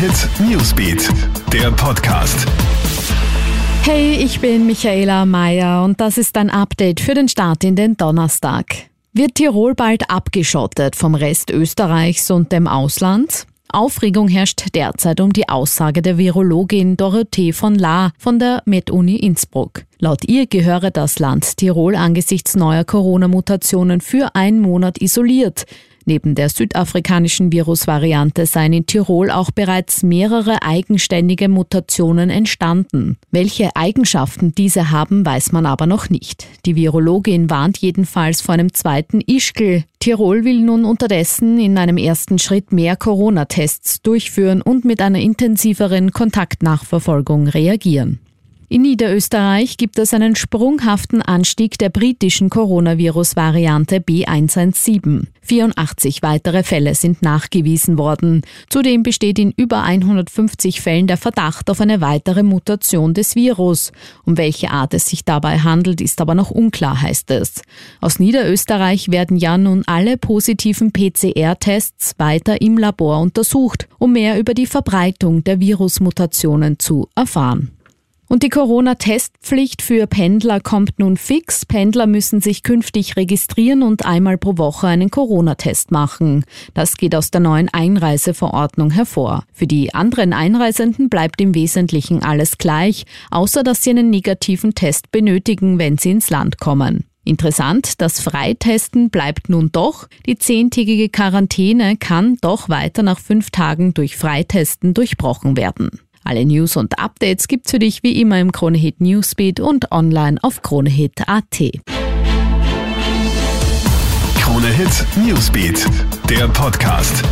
Hit Newsbeat, der Podcast. Hey, ich bin Michaela Mayer und das ist ein Update für den Start in den Donnerstag. Wird Tirol bald abgeschottet vom Rest Österreichs und dem Ausland? Aufregung herrscht derzeit um die Aussage der Virologin Dorothee von La von der MedUni Innsbruck. Laut ihr gehöre das Land Tirol angesichts neuer Corona-Mutationen für einen Monat isoliert. Neben der südafrikanischen Virusvariante seien in Tirol auch bereits mehrere eigenständige Mutationen entstanden. Welche Eigenschaften diese haben, weiß man aber noch nicht. Die Virologin warnt jedenfalls vor einem zweiten Ischgl. Tirol will nun unterdessen in einem ersten Schritt mehr Corona-Tests durchführen und mit einer intensiveren Kontaktnachverfolgung reagieren. In Niederösterreich gibt es einen sprunghaften Anstieg der britischen Coronavirus-Variante B117. 84 weitere Fälle sind nachgewiesen worden. Zudem besteht in über 150 Fällen der Verdacht auf eine weitere Mutation des Virus. Um welche Art es sich dabei handelt, ist aber noch unklar, heißt es. Aus Niederösterreich werden ja nun alle positiven PCR-Tests weiter im Labor untersucht, um mehr über die Verbreitung der Virusmutationen zu erfahren. Und die Corona-Testpflicht für Pendler kommt nun fix. Pendler müssen sich künftig registrieren und einmal pro Woche einen Corona-Test machen. Das geht aus der neuen Einreiseverordnung hervor. Für die anderen Einreisenden bleibt im Wesentlichen alles gleich, außer dass sie einen negativen Test benötigen, wenn sie ins Land kommen. Interessant, das Freitesten bleibt nun doch. Die zehntägige Quarantäne kann doch weiter nach fünf Tagen durch Freitesten durchbrochen werden. Alle News und Updates gibt's für dich wie immer im Kronehit Newsbeat und online auf kronehit.at. Kronehit Newsbeat, der Podcast.